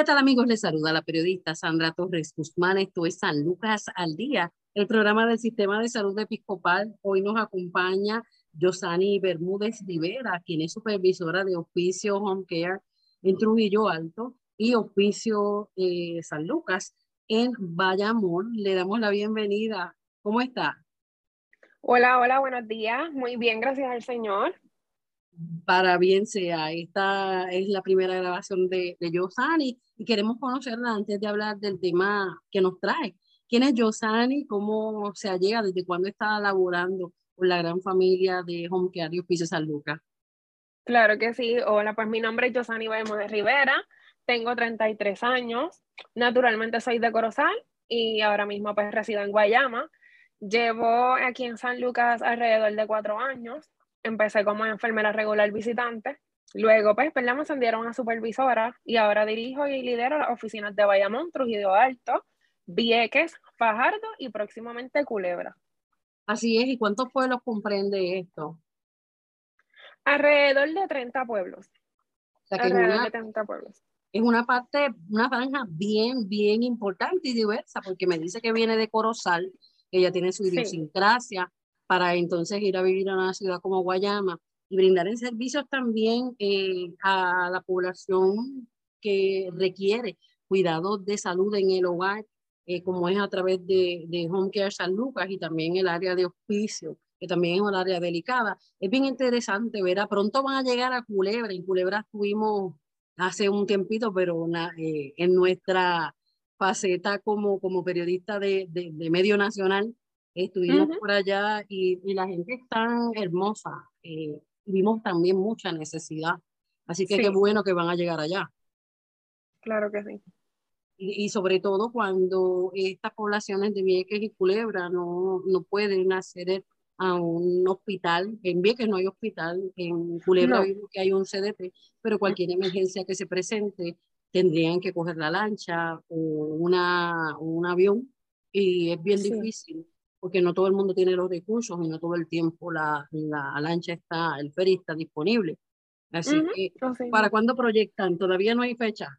¿Qué tal amigos? Les saluda la periodista Sandra Torres Guzmán. Esto es San Lucas al Día, el programa del Sistema de Salud Episcopal. Hoy nos acompaña Yosani Bermúdez Rivera, quien es supervisora de Oficio Home Care en Trujillo Alto y Oficio eh, San Lucas en Bayamón. Le damos la bienvenida. ¿Cómo está? Hola, hola, buenos días. Muy bien, gracias al Señor para bien sea. Esta es la primera grabación de, de Yosani y queremos conocerla antes de hablar del tema que nos trae. ¿Quién es Yosani? ¿Cómo se llega? ¿Desde cuándo está laborando con la gran familia de Home Care y Oficio San Lucas? Claro que sí. Hola, pues mi nombre es Yosani de Rivera. Tengo 33 años. Naturalmente soy de Corozal y ahora mismo pues resido en Guayama. Llevo aquí en San Lucas alrededor de cuatro años empecé como enfermera regular visitante. Luego, pues, pues, me ascendieron a supervisora y ahora dirijo y lidero las oficinas de Bayamón, Trujillo Alto, Vieques, Fajardo y próximamente Culebra. Así es, ¿y cuántos pueblos comprende esto? Alrededor de 30 pueblos. Alrededor de 30 pueblos. Es una parte, una franja bien, bien importante y diversa, porque me dice que viene de Corozal, que ella tiene su idiosincrasia, para entonces ir a vivir a una ciudad como Guayama y brindar en servicios también eh, a la población que requiere cuidados de salud en el hogar, eh, como es a través de, Home Care San Lucas y también el área de hospicio, que también es un área delicada. Es bien interesante, verá, pronto van a llegar a Culebra, en Culebra estuvimos hace un tiempito, pero eh, en nuestra faceta como, como periodista de, de medio nacional, Estuvimos por allá y, y, la gente es tan hermosa. Eh, vimos también mucha necesidad. Así que qué bueno que van a llegar allá. Claro que sí. Y, y, sobre todo cuando estas poblaciones de Vieques y Culebra no, no pueden acceder a un hospital. En Vieques no hay hospital, en Culebra no. que hay un CDT, pero cualquier emergencia que se presente tendrían que coger la lancha o una, un avión y es bien sí. difícil porque no todo el mundo tiene los recursos y no todo el tiempo la, la lancha está, el ferry está disponible. Así uh -huh. que, ¿para cuándo proyectan? ¿Todavía no hay fecha?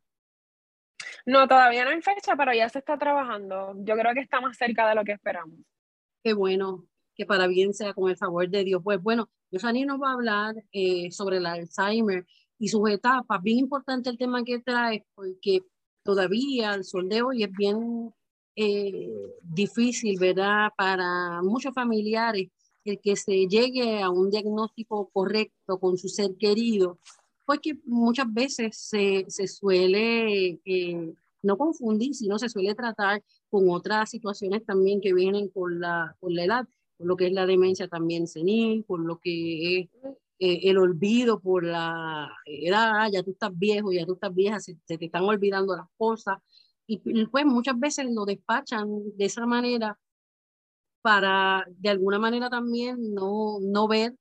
No, todavía no hay fecha, pero ya se está trabajando. Yo creo que está más cerca de lo que esperamos. Qué bueno, que para bien sea con el favor de Dios. Pues bueno, Yosani nos va a hablar eh, sobre el Alzheimer y sus etapas. Bien importante el tema que trae, porque todavía el sol de hoy es bien eh, difícil, ¿verdad? Para muchos familiares, el que se llegue a un diagnóstico correcto con su ser querido, pues que muchas veces se, se suele eh, no confundir, sino se suele tratar con otras situaciones también que vienen con la, con la edad, con lo que es la demencia también senil, con lo que es eh, el olvido por la edad, ya tú estás viejo, ya tú estás vieja, se, se te están olvidando las cosas, y pues muchas veces lo despachan de esa manera para de alguna manera también no, no ver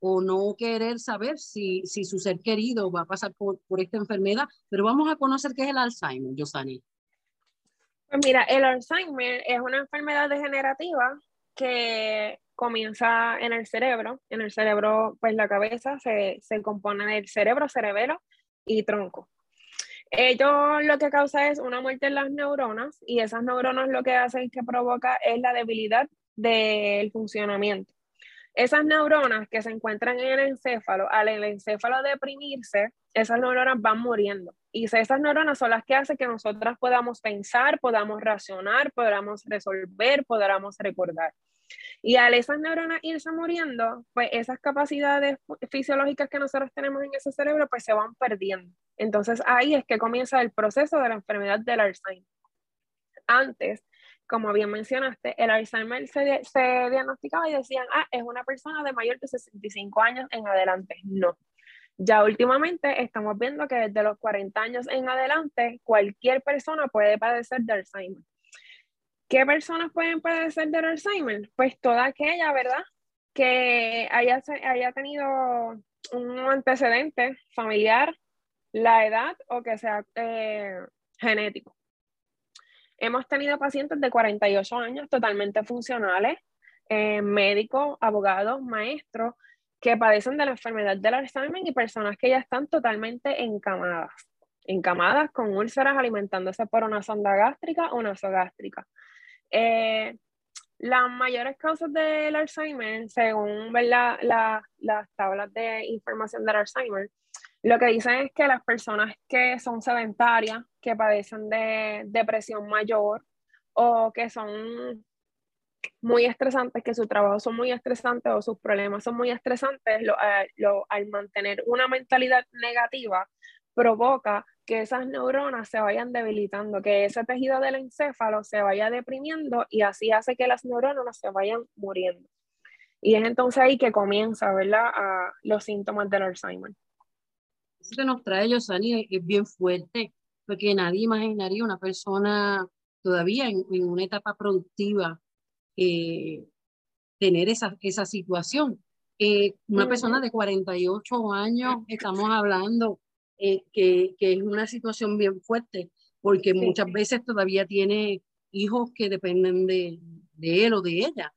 o no querer saber si, si su ser querido va a pasar por, por esta enfermedad. Pero vamos a conocer qué es el Alzheimer, Yosani. Pues mira, el Alzheimer es una enfermedad degenerativa que comienza en el cerebro. En el cerebro, pues la cabeza se, se compone del cerebro, cerebelo y tronco. Ello lo que causa es una muerte en las neuronas y esas neuronas lo que hacen que provoca es la debilidad del funcionamiento. Esas neuronas que se encuentran en el encéfalo, al encéfalo deprimirse, esas neuronas van muriendo. Y esas neuronas son las que hacen que nosotras podamos pensar, podamos racionar, podamos resolver, podamos recordar. Y al esas neuronas irse muriendo, pues esas capacidades fisiológicas que nosotros tenemos en ese cerebro, pues se van perdiendo. Entonces ahí es que comienza el proceso de la enfermedad del Alzheimer. Antes, como bien mencionaste, el Alzheimer se, se, diagnosticaba y decían, ah, es una persona de mayor de 65 años en adelante. No. Ya últimamente estamos viendo que desde los 40 años en adelante, cualquier persona puede padecer de Alzheimer. ¿Qué personas pueden padecer de Alzheimer? Pues toda aquella, ¿verdad? Que haya, haya tenido un antecedente familiar, la edad o que sea eh, genético. Hemos tenido pacientes de 48 años totalmente funcionales, eh, médicos, abogados, maestros, que padecen de la enfermedad del Alzheimer y personas que ya están totalmente encamadas, encamadas con úlceras alimentándose por una sonda gástrica o nasogástrica. Eh, las mayores causas del Alzheimer, según las tablas de información del Alzheimer, lo que dicen es que las personas que son sedentarias, que padecen de depresión mayor o que son muy estresantes, que su trabajo son muy estresantes o sus problemas son muy estresantes, eh, lo, al mantener una mentalidad negativa, provoca que esas neuronas se vayan debilitando, que ese tejido del encéfalo se vaya deprimiendo y así hace que las neuronas se vayan muriendo. Y es entonces ahí que comienza, ¿verdad?, a los síntomas del Alzheimer. Eso que nos trae Yosani es bien fuerte, porque nadie imaginaría una persona todavía en, una etapa productiva eh, tener esa, esa situación. Eh, una persona de 48 años, estamos hablando eh, que, que, es una situación bien fuerte, porque muchas veces todavía tiene hijos que dependen de, de él o de ella.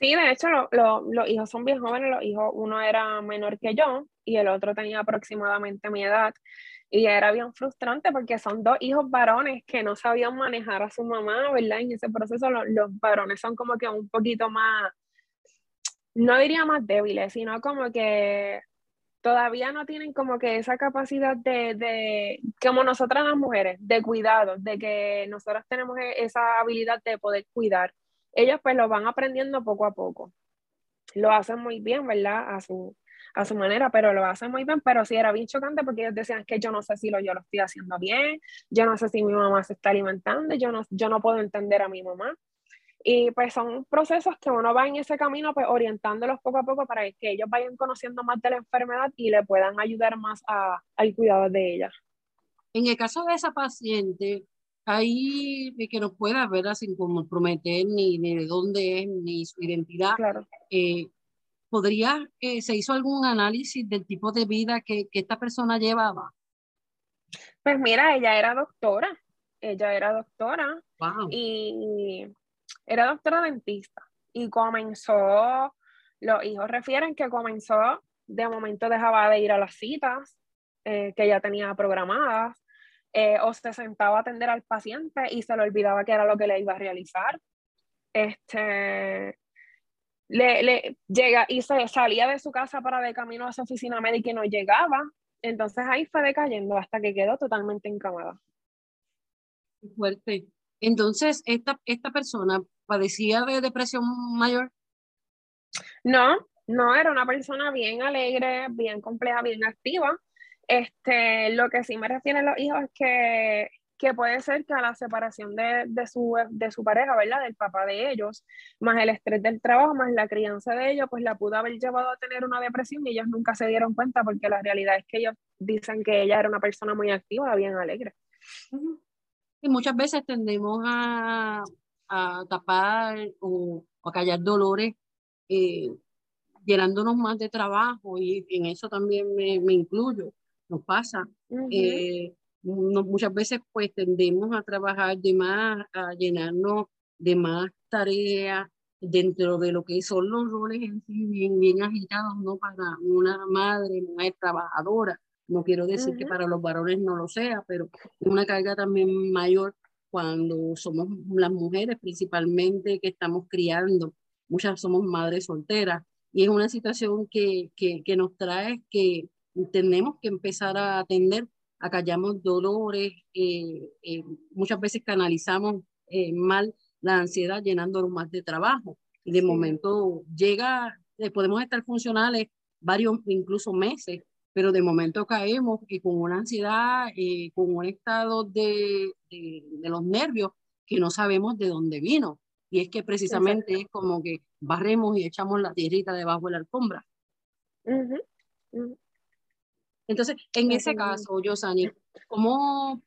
Sí, de hecho, los hijos son bien jóvenes. Los hijos, uno era menor que yo y el otro tenía aproximadamente mi edad. Y era bien frustrante porque son dos hijos varones que no sabían manejar a su mamá, ¿verdad? En ese proceso los, varones son como que un poquito más, no diría más débiles, sino como que todavía no tienen como que esa capacidad de, de, como nosotras las mujeres, de cuidado, de que nosotras tenemos e, esa habilidad de poder cuidar ellos pues lo van aprendiendo poco a poco. Lo hacen muy bien, ¿verdad? A su, a su manera, pero lo hacen muy bien, pero sí era bien chocante porque ellos decían que yo no sé si lo, yo lo estoy haciendo bien, yo no sé si mi mamá se está alimentando, yo no, yo no puedo entender a mi mamá. Y pues son procesos que uno va en ese camino, pues orientándolos poco a poco para que ellos vayan conociendo más de la enfermedad y le puedan ayudar más a, al cuidado de ella. En el caso de esa paciente, ahí que nos pueda ver sin comprometer ni, ni de dónde es ni su identidad. Claro. Eh, ¿Podría, eh, se hizo algún análisis del tipo de vida que, que, esta persona llevaba? Pues mira, ella era doctora, ella era doctora y era doctora dentista y comenzó, los hijos refieren que comenzó, de momento dejaba de ir a las citas eh, que ella tenía programadas, eh, o se sentaba a atender al paciente y se le olvidaba que era lo que le iba a realizar. Este, le, le llega y se salía de su casa para de camino a su oficina médica y no llegaba. Entonces ahí fue decayendo hasta que quedó totalmente encamada. Fuerte. Entonces, esta, esta persona padecía de depresión mayor. No, no, era una persona bien alegre, bien compleja, bien activa. Este, lo que sí me refieren los hijos es que, que puede ser que a la separación de, de, su, de su pareja, ¿verdad? Del papá de ellos, más el estrés del trabajo, más la crianza de ellos, pues la pudo haber llevado a tener una depresión y ellos nunca se dieron cuenta porque la realidad es que ellos dicen que ella era una persona muy activa, bien alegre. Y muchas veces tendemos a, a tapar o, a callar dolores eh, llenándonos más de trabajo y en eso también me, me incluyo nos pasa. Eh, muchas veces pues tendemos a trabajar de más, a llenarnos de más tareas dentro de lo que son los roles en sí bien, bien agitados, ¿no? Para una madre, mujer trabajadora. No quiero decir que para los varones no lo sea, pero una carga también mayor cuando somos las mujeres principalmente que estamos criando. Muchas somos madres solteras y es una situación que, que, que nos trae que tenemos que empezar a atender, acallamos dolores, eh, eh, muchas veces canalizamos eh, mal la ansiedad llenándolo más de trabajo. Y de momento llega, podemos estar funcionales varios, incluso meses, pero de momento caemos y con una ansiedad, con un estado de, de, de, los nervios que no sabemos de dónde vino. Y es que precisamente es como que barremos y echamos la tierrita debajo de la alfombra. Entonces, en ese caso, Yosani, ¿cómo,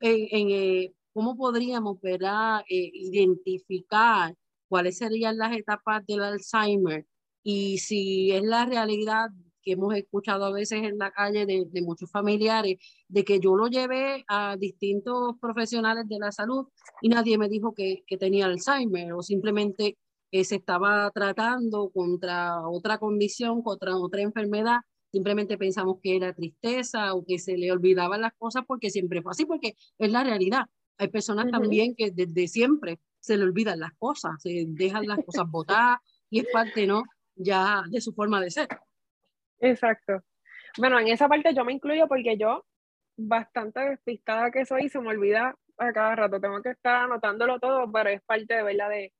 en, eh, ¿cómo podríamos ¿verdad? Eh, identificar cuáles serían las etapas del Alzheimer y si es la realidad que hemos escuchado a veces en la calle de, de, muchos familiares, de que yo lo llevé a distintos profesionales de la salud y nadie me dijo que, que tenía Alzheimer o simplemente eh, se estaba tratando contra otra condición, contra otra enfermedad. Simplemente pensamos que era tristeza o que se le olvidaban las cosas porque siempre fue así, porque es la realidad. Hay personas también que desde siempre se le olvidan las cosas, se dejan las cosas botadas y es parte, ¿no? Ya de su forma de ser. Exacto. Bueno, en esa parte yo me incluyo porque yo, bastante despistada que soy, se me olvida a cada rato. Tengo que estar anotándolo todo, pero es parte de verdad de,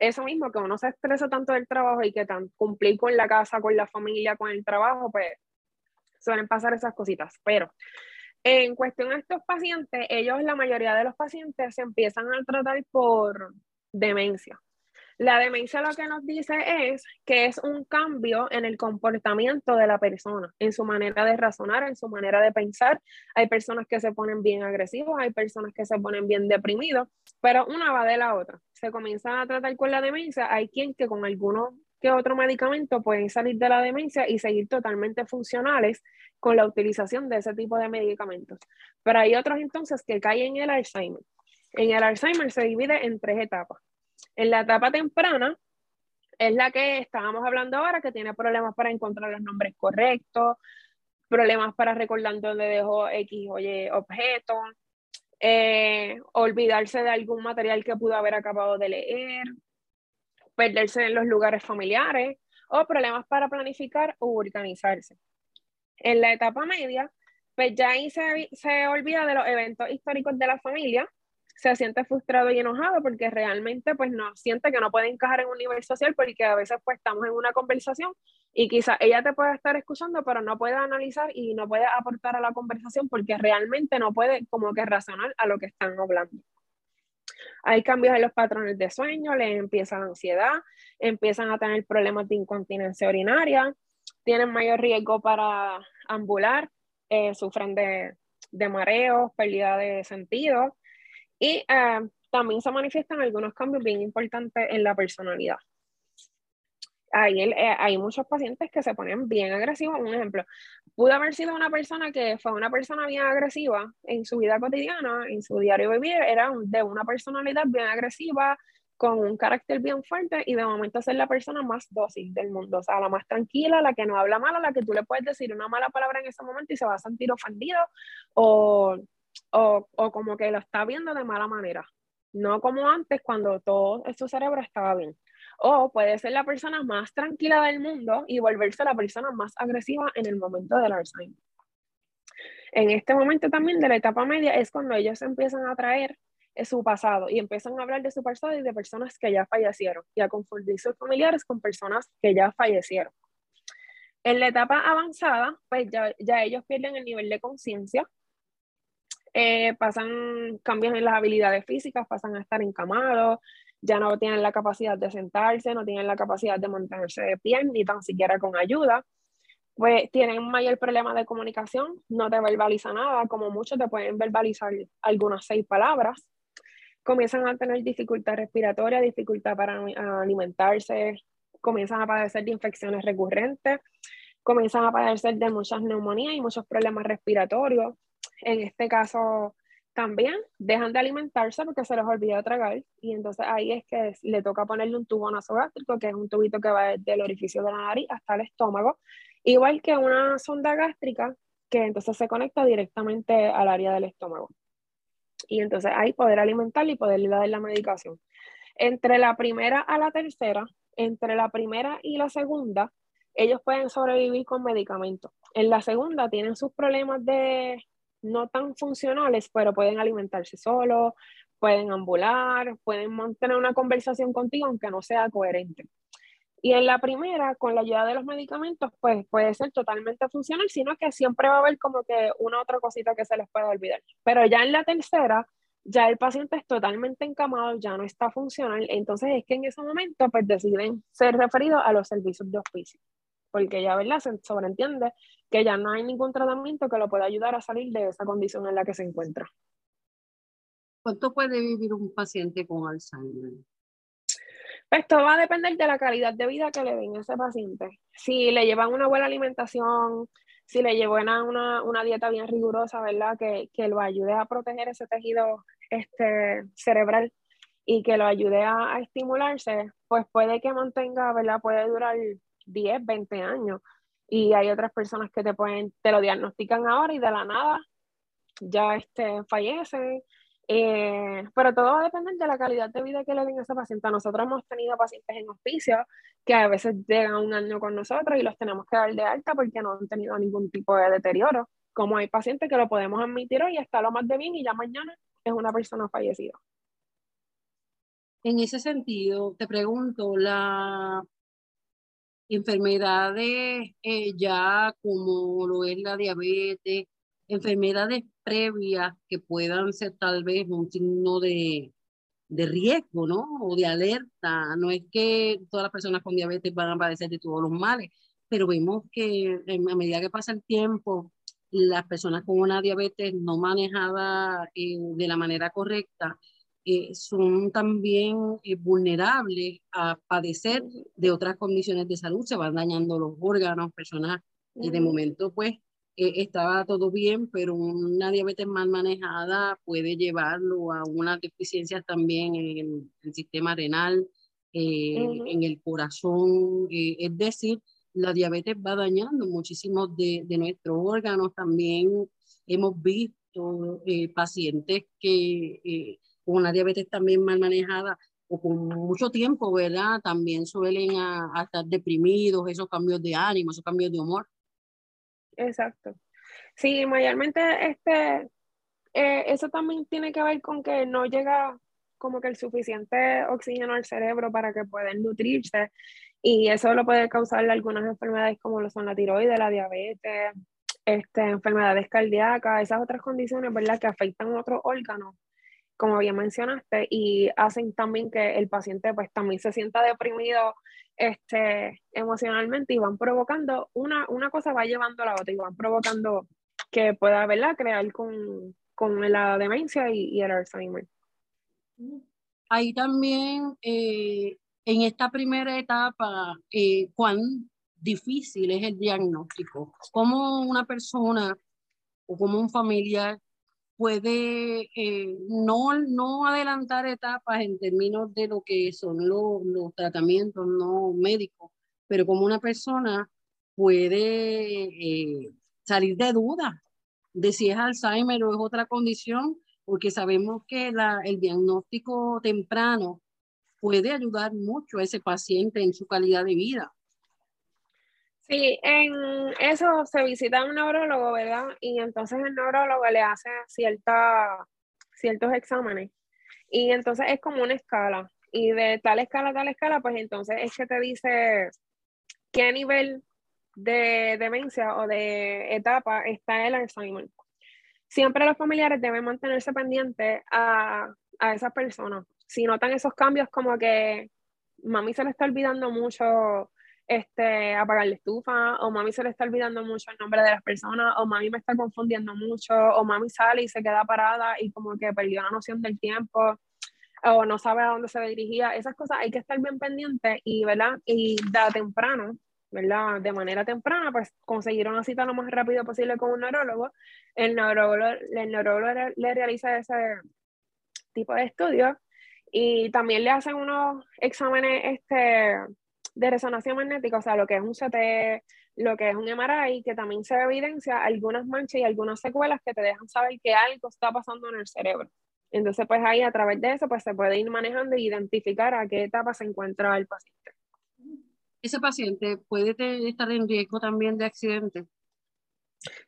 eso mismo, que uno se estresa tanto del trabajo y que tan, cumplir con la casa, con la familia, con el trabajo, pues suelen pasar esas cositas. Pero en cuestión a estos pacientes, ellos, la mayoría de los pacientes, se empiezan a tratar por demencia. La demencia lo que nos dice es que es un cambio en el comportamiento de la persona, en su manera de razonar, en su manera de pensar. Hay personas que se ponen bien agresivos, hay personas que se ponen bien deprimidos, pero una va de la otra. Se comienza a tratar con la demencia, hay quien que con alguno que otro medicamento pueden salir de la demencia y seguir totalmente funcionales con la utilización de ese tipo de medicamentos. Pero hay otros entonces que caen en el Alzheimer. En el Alzheimer se divide en tres etapas. En la etapa temprana es la que estábamos hablando ahora, que tiene problemas para encontrar los nombres correctos, problemas para recordar dónde dejó X o Y objeto, eh, olvidarse de algún material que pudo haber acabado de leer, perderse en los lugares familiares o problemas para planificar o organizarse. En la etapa media, pues ya ahí se, se olvida de los eventos históricos de la familia se siente frustrado y enojado porque realmente pues no siente que no puede encajar en un nivel social porque a veces pues estamos en una conversación y quizás ella te puede estar escuchando pero no puede analizar y no puede aportar a la conversación porque realmente no puede como que razonar a lo que están hablando. Hay cambios en los patrones de sueño, le empieza la ansiedad, empiezan a tener problemas de incontinencia urinaria, tienen mayor riesgo para ambular, eh, sufren de, de mareos, pérdida de sentido, y eh, también se manifiestan algunos cambios bien importantes en la personalidad. Hay, eh, hay muchos pacientes que se ponen bien agresivos. Un ejemplo, pudo haber sido una persona que fue una persona bien agresiva en su vida cotidiana, en su diario vivir, era de una personalidad bien agresiva, con un carácter bien fuerte y de momento ser la persona más dócil del mundo, o sea, la más tranquila, la que no habla mal, la que tú le puedes decir una mala palabra en ese momento y se va a sentir ofendido o o, o como que lo está viendo de mala manera, no como antes cuando todo su cerebro estaba bien. O puede ser la persona más tranquila del mundo y volverse la persona más agresiva en el momento del Alzheimer. En este momento también de la etapa media es cuando ellos empiezan a traer su pasado y empiezan a hablar de su pasado y de personas que ya fallecieron y a confundir sus familiares con personas que ya fallecieron. En la etapa avanzada, pues ya, ya ellos pierden el nivel de conciencia eh, pasan cambios en las habilidades físicas, pasan a estar encamados, ya no tienen la capacidad de sentarse, no tienen la capacidad de mantenerse de pie, ni tan siquiera con ayuda. Pues tienen mayor problema de comunicación, no te verbaliza nada, como mucho te pueden verbalizar algunas seis palabras. Comienzan a tener dificultad respiratoria, dificultad para alimentarse, comienzan a padecer de infecciones recurrentes, comienzan a padecer de muchas neumonías y muchos problemas respiratorios, en este caso también dejan de alimentarse porque se les olvida tragar y entonces ahí es que le toca ponerle un tubo nasogástrico, que es un tubito que va desde el orificio de la nariz hasta el estómago, igual que una sonda gástrica que entonces se conecta directamente al área del estómago. Y entonces ahí poder alimentarle y poderle dar la medicación. Entre la primera a la tercera, entre la primera y la segunda, ellos pueden sobrevivir con medicamentos. En la segunda tienen sus problemas de no tan funcionales, pero pueden alimentarse solos, pueden ambular, pueden mantener una conversación contigo aunque no sea coherente. Y en la primera, con la ayuda de los medicamentos, pues puede ser totalmente funcional, sino que siempre va a haber como que una otra cosita que se les pueda olvidar. Pero ya en la tercera, ya el paciente es totalmente encamado, ya no está funcional, entonces es que en ese momento pues deciden ser referidos a los servicios de hospicio, porque ya, ¿verdad? Se sobreentiende que ya no hay ningún tratamiento que lo pueda ayudar a salir de esa condición en la que se encuentra. ¿Cuánto puede vivir un paciente con Alzheimer? Esto va a depender de la calidad de vida que le den a ese paciente. Si le llevan una buena alimentación, si le llevan una, una dieta bien rigurosa, ¿verdad? Que, que, lo ayude a proteger ese tejido este, cerebral y que lo ayude a, a, estimularse, pues puede que mantenga, ¿verdad? Puede durar 10, 20 años. Y hay otras personas que te pueden, te lo diagnostican ahora y de la nada ya este, fallecen eh, pero todo va a depender de la calidad de vida que le den a ese paciente. Nosotros hemos tenido pacientes en hospicio que a veces llegan un año con nosotros y los tenemos que dar de alta porque no han tenido ningún tipo de deterioro. Como hay pacientes que lo podemos admitir hoy, está lo más de bien y ya mañana es una persona fallecida. En ese sentido, te pregunto, la enfermedades eh, ya como lo es la diabetes, enfermedades previas que puedan ser tal vez un signo de, de riesgo, ¿no? O de alerta. No es que todas las personas con diabetes van a padecer de todos los males, pero vemos que a medida que pasa el tiempo, las personas con una diabetes no manejada eh, de la manera correcta eh, son también eh, vulnerables a padecer de otras condiciones de salud, se van dañando los órganos, personas y de momento pues eh, estaba todo bien, pero una diabetes mal manejada puede llevarlo a unas deficiencias también en el, sistema renal, eh, en el corazón. Eh, es decir, la diabetes va dañando muchísimos de, de nuestros órganos. También hemos visto pacientes que con una diabetes también mal manejada o con mucho tiempo, ¿verdad? También suelen estar deprimidos, esos cambios de ánimo, esos cambios de humor. Exacto. Sí, mayormente este, eh, eso también tiene que ver con que no llega como que el suficiente oxígeno al cerebro para que puedan nutrirse y eso lo puede causar algunas enfermedades como lo son la tiroides, la diabetes, este, enfermedades cardíacas, esas otras condiciones, ¿verdad? Que afectan otros órganos, como bien mencionaste, y hacen también que el paciente pues también se sienta deprimido este, emocionalmente y van provocando, una, una cosa va llevando a la otra y van provocando que pueda ¿verdad? crear con, con la demencia y, el Alzheimer. Ahí también, eh, en esta primera etapa, eh, cuán difícil es el diagnóstico. ¿Cómo una persona o como un familiar puede eh, no, no adelantar etapas en términos de lo que son los, los tratamientos no médicos, pero como una persona puede eh, salir de duda de si es Alzheimer o es otra condición, porque sabemos que la, el diagnóstico temprano puede ayudar mucho a ese paciente en su calidad de vida. Sí, en eso se visita un neurólogo, ¿verdad? Y entonces el neurólogo le hace cierta, ciertos exámenes. Y entonces es como una escala. Y de tal escala a tal escala, pues entonces es que te dice qué nivel de demencia o de etapa está el Alzheimer. Siempre los familiares deben mantenerse pendientes a, a esas personas. Si notan esos cambios como que mami se le está olvidando mucho este, apagar la estufa, o mami se le está olvidando mucho el nombre de las personas, o mami me está confundiendo mucho, o mami sale y se queda parada y como que perdió la noción del tiempo, o no sabe a dónde se dirigía. Esas cosas hay que estar bien pendiente y, ¿verdad? Y da temprano, ¿verdad? De manera temprana, pues conseguir una cita lo más rápido posible con un neurólogo. El neurólogo, el neurólogo le realiza ese tipo de estudios y también le hacen unos exámenes este, de resonancia magnética, o sea, lo que es un CT, lo que es un MRI, que también se evidencia algunas manchas y algunas secuelas que te dejan saber que algo está pasando en el cerebro. Entonces, pues ahí a través de eso, pues se puede ir manejando e identificar a qué etapa se encuentra el paciente. ¿Ese paciente puede estar en riesgo también de accidente?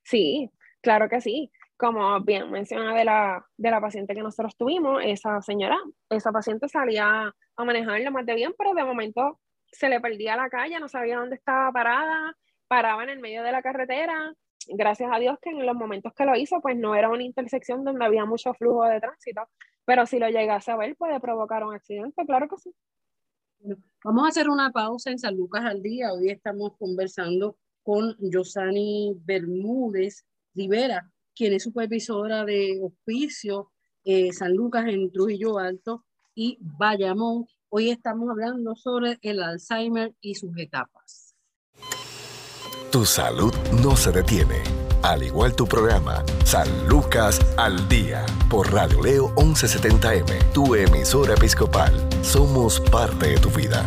Sí, claro que sí. Como bien menciona de la, de la paciente que nosotros tuvimos, esa señora, esa paciente salía a manejar lo más de bien, pero de momento se le perdía la calle, no sabía dónde estaba parada, paraba en el medio de la carretera. Gracias a Dios que en los momentos que lo hizo, pues no era una intersección donde había mucho flujo de tránsito, Pero si lo llegase a ver, puede provocar un accidente, claro que sí. vamos a hacer una pausa en San Lucas al día. Hoy estamos conversando con Yosani Bermúdez Rivera, quien es supervisora de hospicio eh, San Lucas en Trujillo Alto y Bayamón. Hoy estamos hablando sobre el Alzheimer y sus etapas. Tu salud no se detiene, al igual tu programa San Lucas al Día por Radio Leo 1170M, tu emisora episcopal. Somos parte de tu vida.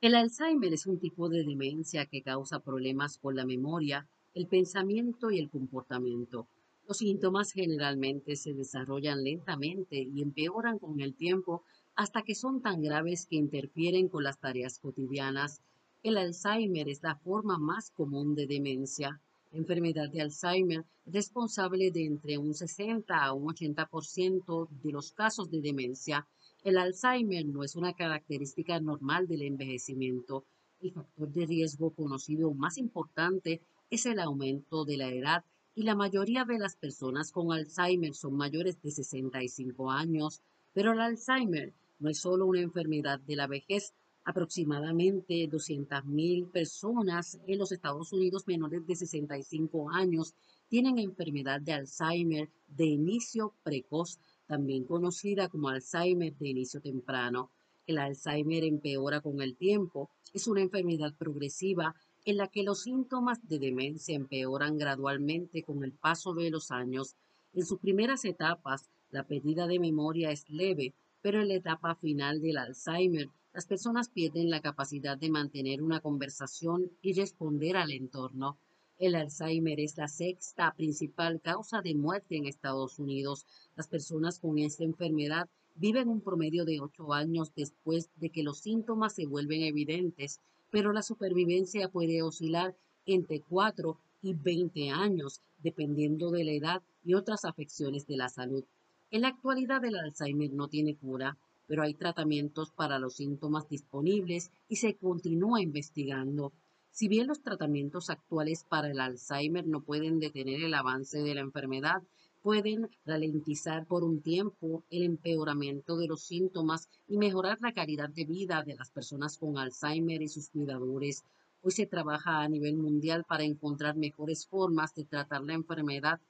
El Alzheimer es un tipo de demencia que causa problemas con la memoria, el pensamiento y el comportamiento. Los síntomas generalmente se desarrollan lentamente y empeoran con el tiempo hasta que son tan graves que interfieren con las tareas cotidianas. El Alzheimer es la forma más común de demencia. Enfermedad de Alzheimer es responsable de entre un 60 a un 80% de los casos de demencia el Alzheimer no es una característica normal del envejecimiento. El factor de riesgo conocido más importante es el aumento de la edad y la mayoría de las personas con Alzheimer son mayores de 65 años, pero el Alzheimer no es solo una enfermedad de la vejez. Aproximadamente 200.000 personas en los Estados Unidos menores de 65 años tienen enfermedad de Alzheimer de inicio precoz también conocida como Alzheimer de inicio temprano. El Alzheimer empeora con el tiempo. Es una enfermedad progresiva en la que los síntomas de demencia empeoran gradualmente con el paso de los años. En sus primeras etapas, la pérdida de memoria es leve, pero en la etapa final del Alzheimer, las personas pierden la capacidad de mantener una conversación y responder al entorno. El Alzheimer es la sexta principal causa de muerte en Estados Unidos. Las personas con esta enfermedad viven un promedio de ocho años después de que los síntomas se vuelven evidentes, pero la supervivencia puede oscilar entre 4 y 20 años, dependiendo de la edad y otras afecciones de la salud. En la actualidad el Alzheimer no tiene cura, pero hay tratamientos para los síntomas disponibles y se continúa investigando. Si bien los tratamientos actuales para el Alzheimer no pueden detener el avance de la enfermedad, pueden ralentizar por un tiempo el empeoramiento de los síntomas y mejorar la calidad de vida de las personas con Alzheimer y sus cuidadores. Hoy se trabaja a nivel mundial para encontrar mejores formas de tratar la enfermedad,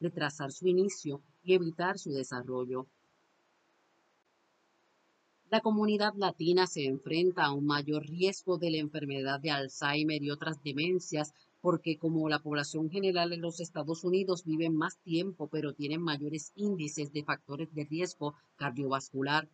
retrasar su inicio y evitar su desarrollo. La comunidad latina se enfrenta a un mayor riesgo de la enfermedad de Alzheimer y otras demencias porque como la población general en los Estados Unidos vive más tiempo pero tienen mayores índices de factores de riesgo cardiovascular,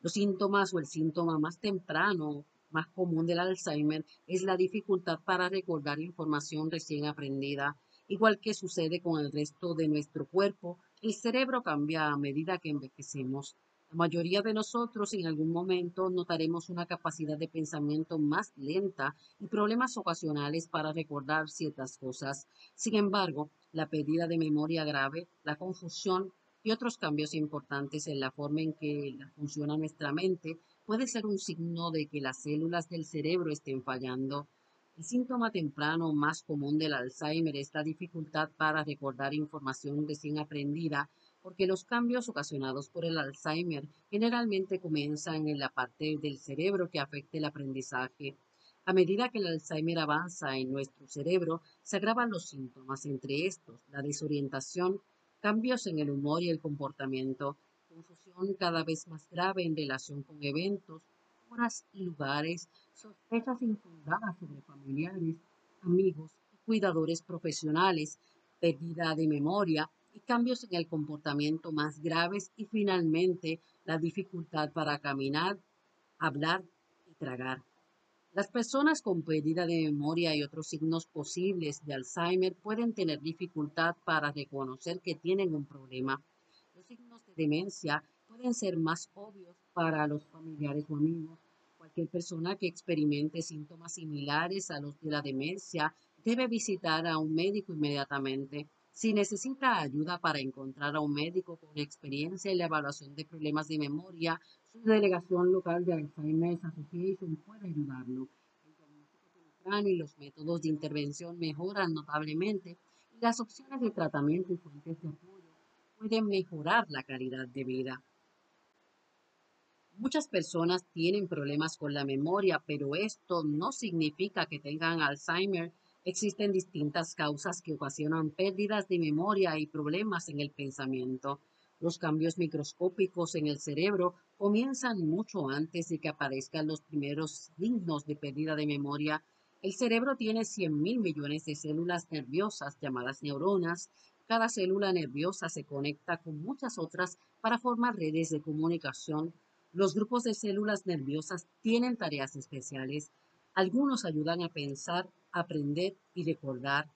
los síntomas o el síntoma más temprano, más común del Alzheimer es la dificultad para recordar información recién aprendida. Igual que sucede con el resto de nuestro cuerpo, el cerebro cambia a medida que envejecemos. La mayoría de nosotros en algún momento notaremos una capacidad de pensamiento más lenta y problemas ocasionales para recordar ciertas cosas. Sin embargo, la pérdida de memoria grave, la confusión y otros cambios importantes en la forma en que funciona nuestra mente puede ser un signo de que las células del cerebro estén fallando. El síntoma temprano más común del Alzheimer es la dificultad para recordar información recién aprendida porque los cambios ocasionados por el Alzheimer generalmente comienzan en la parte del cerebro que afecta el aprendizaje. A medida que el Alzheimer avanza en nuestro cerebro, se agravan los síntomas, entre estos la desorientación, cambios en el humor y el comportamiento, confusión cada vez más grave en relación con eventos, horas y lugares, sospechas infundadas sobre familiares, amigos y cuidadores profesionales, pérdida de memoria, y cambios en el comportamiento más graves y finalmente la dificultad para caminar, hablar y tragar. Las personas con pérdida de memoria y otros signos posibles de Alzheimer pueden tener dificultad para reconocer que tienen un problema. Los signos de demencia pueden ser más obvios para los familiares o amigos. Cualquier persona que experimente síntomas similares a los de la demencia debe visitar a un médico inmediatamente. Si necesita ayuda para encontrar a un médico con experiencia en la evaluación de problemas de memoria, su delegación local de Alzheimer's Association puede ayudarlo. El diagnóstico temprano y los métodos de intervención mejoran notablemente y las opciones de tratamiento y fuentes de apoyo pueden mejorar la calidad de vida. Muchas personas tienen problemas con la memoria, pero esto no significa que tengan Alzheimer. Existen distintas causas que ocasionan pérdidas de memoria y problemas en el pensamiento. Los cambios microscópicos en el cerebro comienzan mucho antes de que aparezcan los primeros signos de pérdida de memoria. El cerebro tiene 100 mil millones de células nerviosas llamadas neuronas. Cada célula nerviosa se conecta con muchas otras para formar redes de comunicación los grupos de células nerviosas tienen tareas especiales. Algunos ayudan a pensar, aprender y recordar.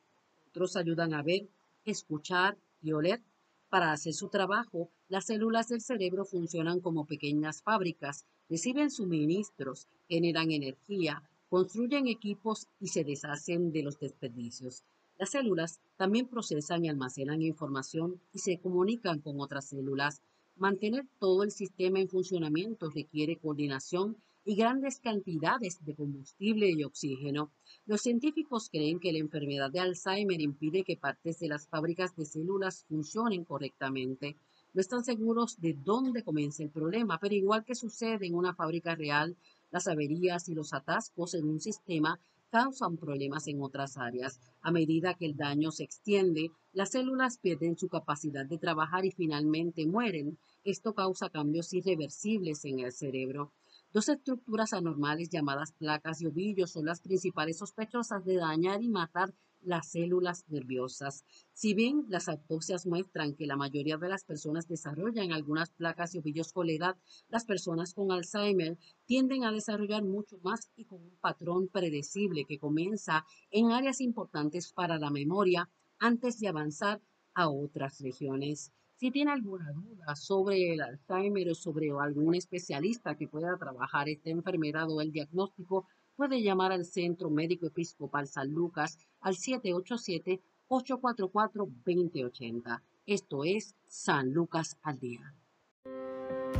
Otros ayudan a ver, escuchar y oler. Para hacer su trabajo, las células del cerebro funcionan como pequeñas fábricas, reciben suministros, generan energía, construyen equipos y se deshacen de los desperdicios. Las células también procesan y almacenan información y se comunican con otras células. Mantener todo el sistema en funcionamiento requiere coordinación y grandes cantidades de combustible y oxígeno. Los científicos creen que la enfermedad de Alzheimer impide que partes de las fábricas de células funcionen correctamente. No están seguros de dónde comienza el problema, pero igual que sucede en una fábrica real, las averías y los atascos en un sistema causan problemas en otras áreas. A medida que el daño se extiende, las células pierden su capacidad de trabajar y finalmente mueren. Esto causa cambios irreversibles en el cerebro. Dos estructuras anormales llamadas placas y ovillos son las principales sospechosas de dañar y matar las células nerviosas. Si bien las autopsias muestran que la mayoría de las personas desarrollan algunas placas y ovillos con la edad, las personas con Alzheimer tienden a desarrollar mucho más y con un patrón predecible que comienza en áreas importantes para la memoria antes de avanzar a otras regiones. Si tiene alguna duda sobre el Alzheimer o sobre algún especialista que pueda trabajar esta enfermedad o el diagnóstico, puede llamar al Centro Médico Episcopal San Lucas al 787-844-2080. Esto es San Lucas al Día.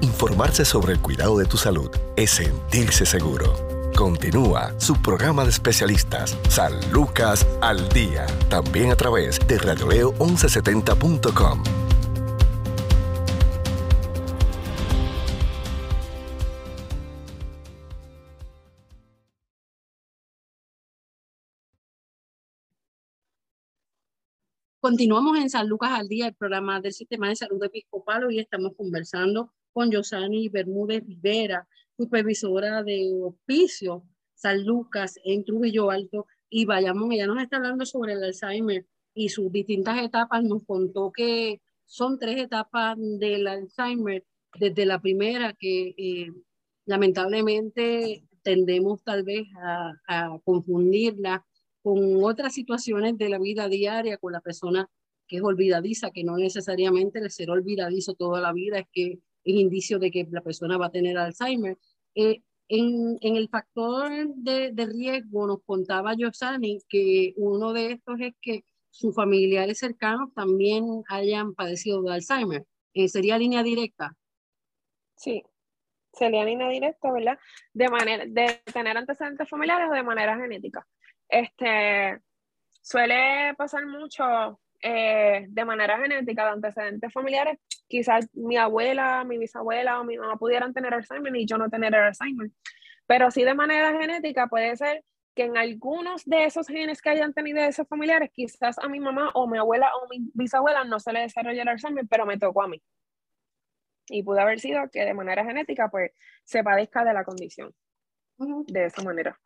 Informarse sobre el cuidado de tu salud es sentirse seguro. Continúa su programa de especialistas San Lucas al Día, también a través de radioleo1170.com. Continuamos en San Lucas al Día, el programa del Sistema de Salud Episcopal. Hoy estamos conversando con Yosani Bermúdez Rivera, supervisora de Hospicio San Lucas en Trujillo Alto y Bayamón. Ella nos está hablando sobre el Alzheimer y sus distintas etapas. Nos contó que son tres etapas del Alzheimer. Desde la primera, que eh, lamentablemente tendemos tal vez a, a confundirla con otras situaciones de la vida diaria, con la persona que es olvidadiza, que no necesariamente el ser olvidadizo toda la vida es que es indicio de que la persona va a tener Alzheimer. Eh, en, en, el factor de, de, riesgo nos contaba Yosani que uno de estos es que sus familiares cercanos también hayan padecido de Alzheimer. Eh, ¿Sería línea directa? Sí, sería línea directa, ¿verdad? De manera de tener antecedentes familiares o de manera genética. Este, suele pasar mucho eh, de manera genética de antecedentes familiares. Quizás mi abuela, mi bisabuela o mi mamá pudieran tener Alzheimer y yo no tener Alzheimer. Pero sí de manera genética puede ser que en algunos de esos genes que hayan tenido esos familiares, quizás a mi mamá o mi abuela o mi bisabuela no se le desarrolló el Alzheimer, pero me tocó a mí. Y pudo haber sido que de manera genética pues se padezca de la condición. De esa manera.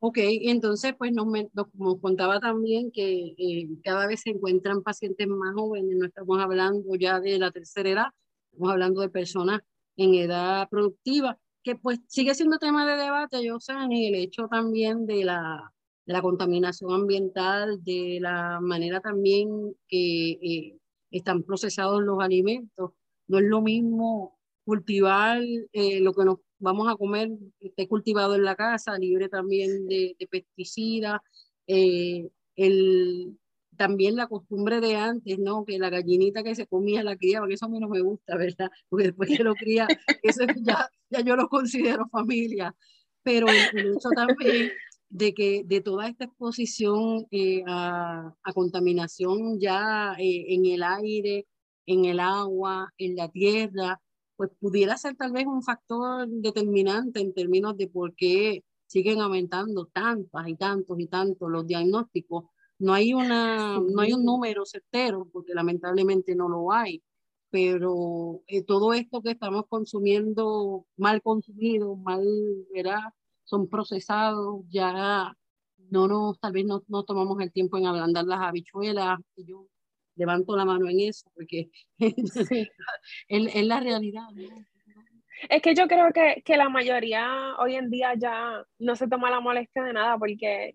Ok, entonces pues nos, nos contaba también que eh, cada vez se encuentran pacientes más jóvenes, no estamos hablando ya de la tercera edad, estamos hablando de personas en edad productiva, que pues sigue siendo tema de debate, yo sé, el hecho también de la, de la contaminación ambiental, de la manera también que eh, están procesados los alimentos. No es lo mismo cultivar eh, lo que nos vamos a comer, esté cultivado en la casa, libre también de, pesticidas. Eh, el, también la costumbre de antes, ¿no? Que la gallinita que se comía la cría, porque eso a mí no me gusta, ¿verdad? Porque después que lo cría, eso ya, ya yo lo considero familia. Pero el, hecho también de que de toda esta exposición eh, a, a, contaminación ya eh, en el aire, en el agua, en la tierra, pues pudiera ser tal vez un factor determinante en términos de por qué siguen aumentando tantas y tantos y tantos los diagnósticos. No hay, una, no hay un número certero, porque lamentablemente no lo hay, pero eh, todo esto que estamos consumiendo, mal consumido, mal, ¿verdad? Son procesados, ya no nos, tal vez no, no tomamos el tiempo en ablandar las habichuelas. Yo levanto la mano en eso, porque es, la realidad. Es que yo creo que, que, la mayoría hoy en día ya no se toma la molestia de nada, porque,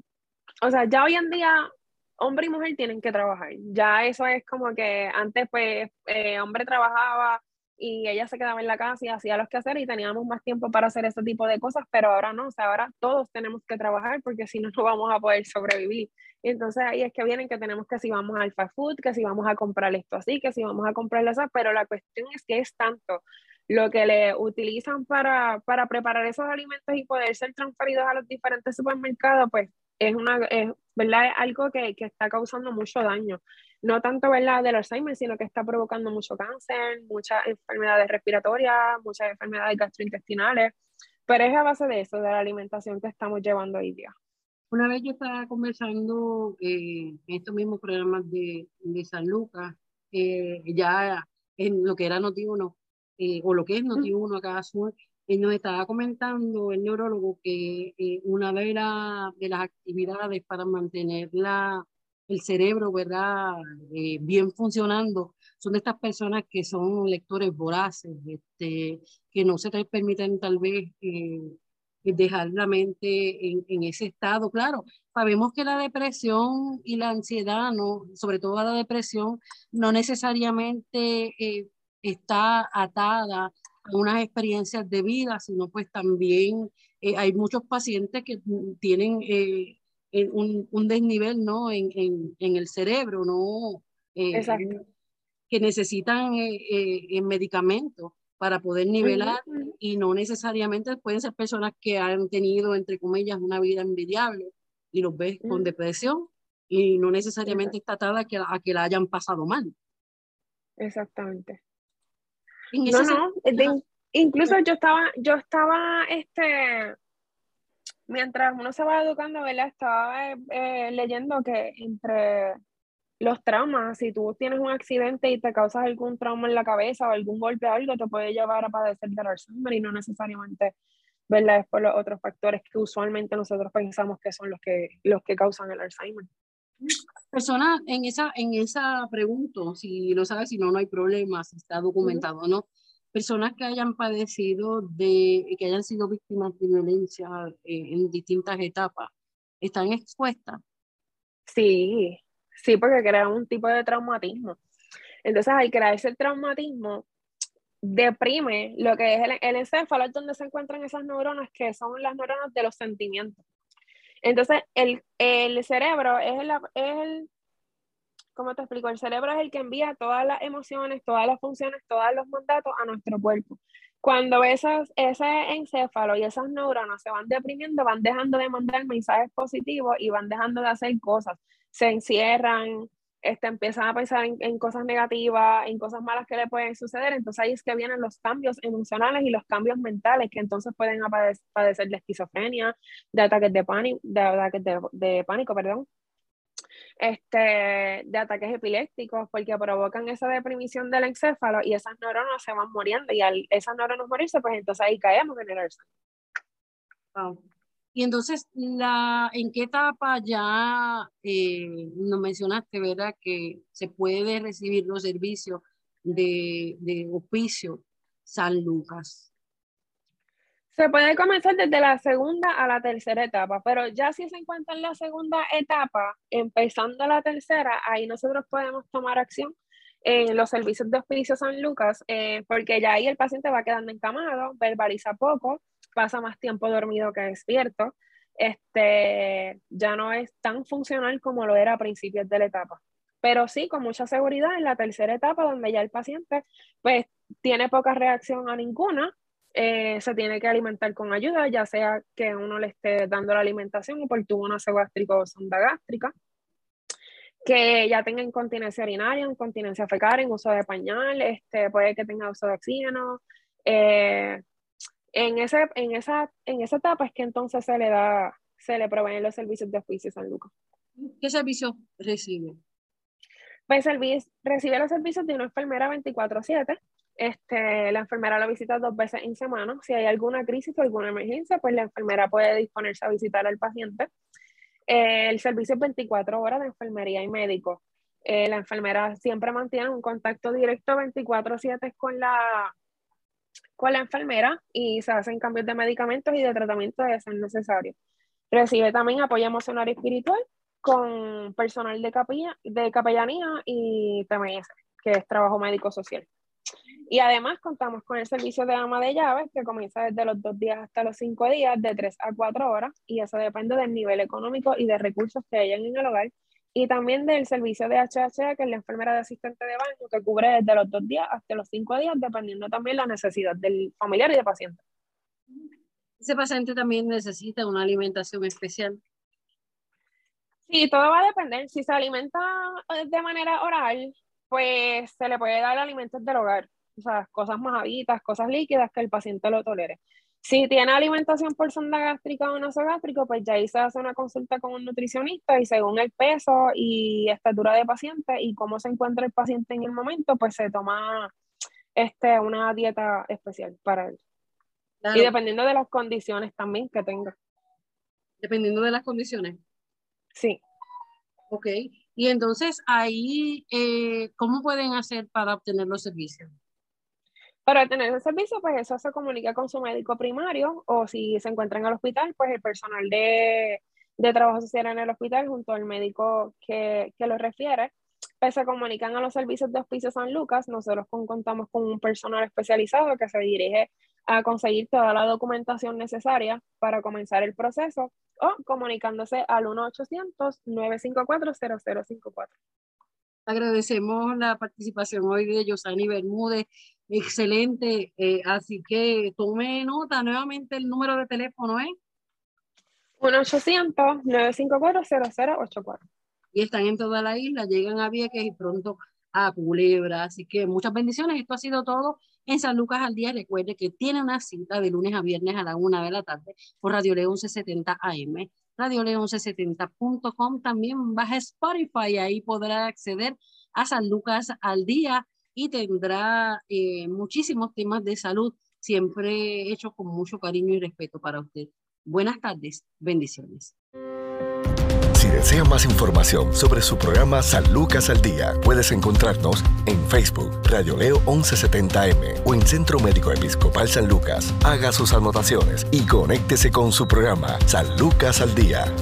o sea, ya hoy en día hombre y mujer tienen que trabajar. Ya eso es como que antes, pues, eh, hombre trabajaba y ella se quedaba en la casa y hacía los que hacer y teníamos más tiempo para hacer ese tipo de cosas, pero ahora no, o sea, ahora todos tenemos que trabajar porque si no, no vamos a poder sobrevivir. Y entonces ahí es que vienen que tenemos que si vamos al fast food, que si vamos a comprar esto así, que si vamos a comprar eso, pero la cuestión es que es tanto lo que le utilizan para, para preparar esos alimentos y poder ser transferidos a los diferentes supermercados, pues es, una, es, ¿verdad? es algo que, que, está causando mucho daño. No tanto ¿verdad? del Alzheimer, sino que está provocando mucho cáncer, muchas enfermedades respiratorias, muchas enfermedades gastrointestinales, pero es a base de eso, de la alimentación que estamos llevando hoy día. Una vez yo estaba conversando eh, en estos mismos programas de, de San Lucas, eh, ya en lo que era Noti1, eh, o lo que es Noti1 acá sur, nos estaba comentando, el neurólogo, que eh, una de, de las actividades para mantener la, el cerebro, ¿verdad?, eh, bien funcionando, son estas personas que son lectores voraces, este, que no se les permiten tal vez eh, dejar la mente en, en, ese estado. Claro, sabemos que la depresión y la ansiedad, no, sobre todo la depresión, no necesariamente está atada unas experiencias de vida, sino pues también eh, hay muchos pacientes que tienen eh, un, un, desnivel ¿no? en, en, en, el cerebro, ¿no? Eh, que necesitan medicamentos para poder nivelar y no necesariamente pueden ser personas que han tenido, entre comillas, una vida envidiable y los ves con depresión y no necesariamente está atada a que, a que la hayan pasado mal. Exactamente no, no, incluso yo estaba, yo estaba, este, mientras uno se va educando, ¿verdad? Estaba eh, eh, leyendo que entre los traumas, si tú tienes un accidente y te causas algún trauma en la cabeza o algún golpe o algo, te puede llevar a padecer de Alzheimer y no necesariamente, ¿verdad? Es por los otros factores que usualmente nosotros pensamos que son los que, los que causan el Alzheimer. Personas en esa, en esa pregunta, si no sabes, si no, no hay problema, si está documentado no. Personas que hayan padecido de, que hayan sido víctimas de violencia eh, en distintas etapas, ¿están expuestas? Sí, sí, porque crea un tipo de traumatismo. Entonces, al crear ese traumatismo, deprime lo que es el, el encéfalo, es donde se encuentran esas neuronas que son las neuronas de los sentimientos. Entonces, el, el cerebro es el, ¿cómo te explico? El cerebro es el que envía todas las emociones, todas las funciones, todos los mandatos a nuestro cuerpo. Cuando esas, ese encéfalo y esas neuronas se van deprimiendo, van dejando de mandar mensajes positivos y van dejando de hacer cosas. Se encierran, este, empiezan a pensar en, cosas negativas, en cosas malas que le pueden suceder, entonces ahí es que vienen los cambios emocionales y los cambios mentales que entonces pueden padecer de esquizofrenia, de ataques de pánico, de ataques de, pánico, perdón, este, de ataques epilépticos, porque provocan esa deprimición del encéfalo y esas neuronas se van muriendo y al esas neuronas morirse, pues entonces ahí caemos en el Alzheimer. Y entonces, la, ¿en qué etapa ya eh, nos mencionaste, verdad, que se puede recibir los servicios de, de hospicio San Lucas? Se puede comenzar desde la segunda a la tercera etapa, pero ya si se encuentra en la segunda etapa, empezando la tercera, ahí nosotros podemos tomar acción en los servicios de hospicio San Lucas, eh, porque ya ahí el paciente va quedando encamado, verbaliza poco, pasa más tiempo dormido que despierto, este, ya no es tan funcional como lo era a principios de la etapa. Pero sí, con mucha seguridad, en la tercera etapa, donde ya el paciente pues, tiene poca reacción a ninguna, eh, se tiene que alimentar con ayuda, ya sea que uno le esté dando la alimentación o por tubo nasogástrico o sonda gástrica. que ya tenga incontinencia urinaria, incontinencia fecal, en uso de pañal, este, puede que tenga uso de oxígeno. Eh, en, ese, en, esa, en esa etapa es que entonces se le da, se le proveen los servicios de Hospicio San Lucas. ¿Qué servicio recibe? Pues recibe los servicios de una enfermera 24/7. Este, la enfermera lo visita dos veces en semana. Si hay alguna crisis o alguna emergencia, pues la enfermera puede disponerse a visitar al paciente. Eh, el servicio es 24 horas de enfermería y médico. Eh, la enfermera siempre mantiene un contacto directo 24/7 con la, con la enfermera y se hacen cambios de medicamentos y de tratamiento de ser necesario. Recibe también apoyo emocional y espiritual con personal de, capilla, de capellanía y TMS, que es trabajo médico social. Y además contamos con el servicio de ama de llaves que comienza desde los dos días hasta los cinco días, de tres a cuatro horas, y eso depende del nivel económico y de recursos que hayan en el hogar. Y también del servicio de HHA, que es la enfermera de asistente de baño, que cubre desde los dos días hasta los cinco días, dependiendo también la necesidad del familiar y del paciente. Ese paciente también necesita una alimentación especial. Sí, todo va a depender. Si se alimenta eh, de manera oral, pues se le puede dar alimentos del hogar, o sea, cosas más habitas, cosas líquidas que el paciente lo tolere. Si tiene alimentación por sonda gástrica o nasogástrico, pues ya ahí se hace una consulta con un nutricionista y según el peso y estatura de paciente y cómo se encuentra el paciente en el momento, pues se toma este, una dieta especial para él. Y dependiendo de las condiciones también que tenga. Dependiendo de las condiciones. Sí. Ok. Y entonces ahí, eh, ¿cómo pueden hacer para obtener los servicios? Para obtener el servicio, pues eso se comunica con su médico primario o si se encuentra en el hospital, pues el personal de, de trabajo social en el hospital junto al médico que, que lo refiere, pues se comunican a los servicios de Hospicio San Lucas. Nosotros contamos con un personal especializado que se dirige a conseguir toda la documentación necesaria para comenzar el proceso o comunicándose al 1-800-954-0054. Agradecemos la participación hoy de Yosani Bermúdez, excelente, eh, así que tome nota nuevamente el número de teléfono, ¿eh? 1-800-954-0084. Y están en toda la isla, llegan a Vieques y pronto a Culebra, así que muchas bendiciones, esto ha sido todo en San Lucas al día. Recuerde que tiene una cita de lunes a viernes a la una de la tarde por Radio León 1170 AM. Radio León 1170.com también baja Spotify, ahí podrá acceder a San Lucas al día y tendrá eh, muchísimos temas de salud, siempre hechos con mucho cariño y respeto para usted. Buenas tardes, bendiciones. Si desea más información sobre su programa San Lucas al Día, puedes encontrarnos en Facebook, Radio Leo 1170M o en Centro Médico Episcopal San Lucas. Haga sus anotaciones y conéctese con su programa San Lucas al Día.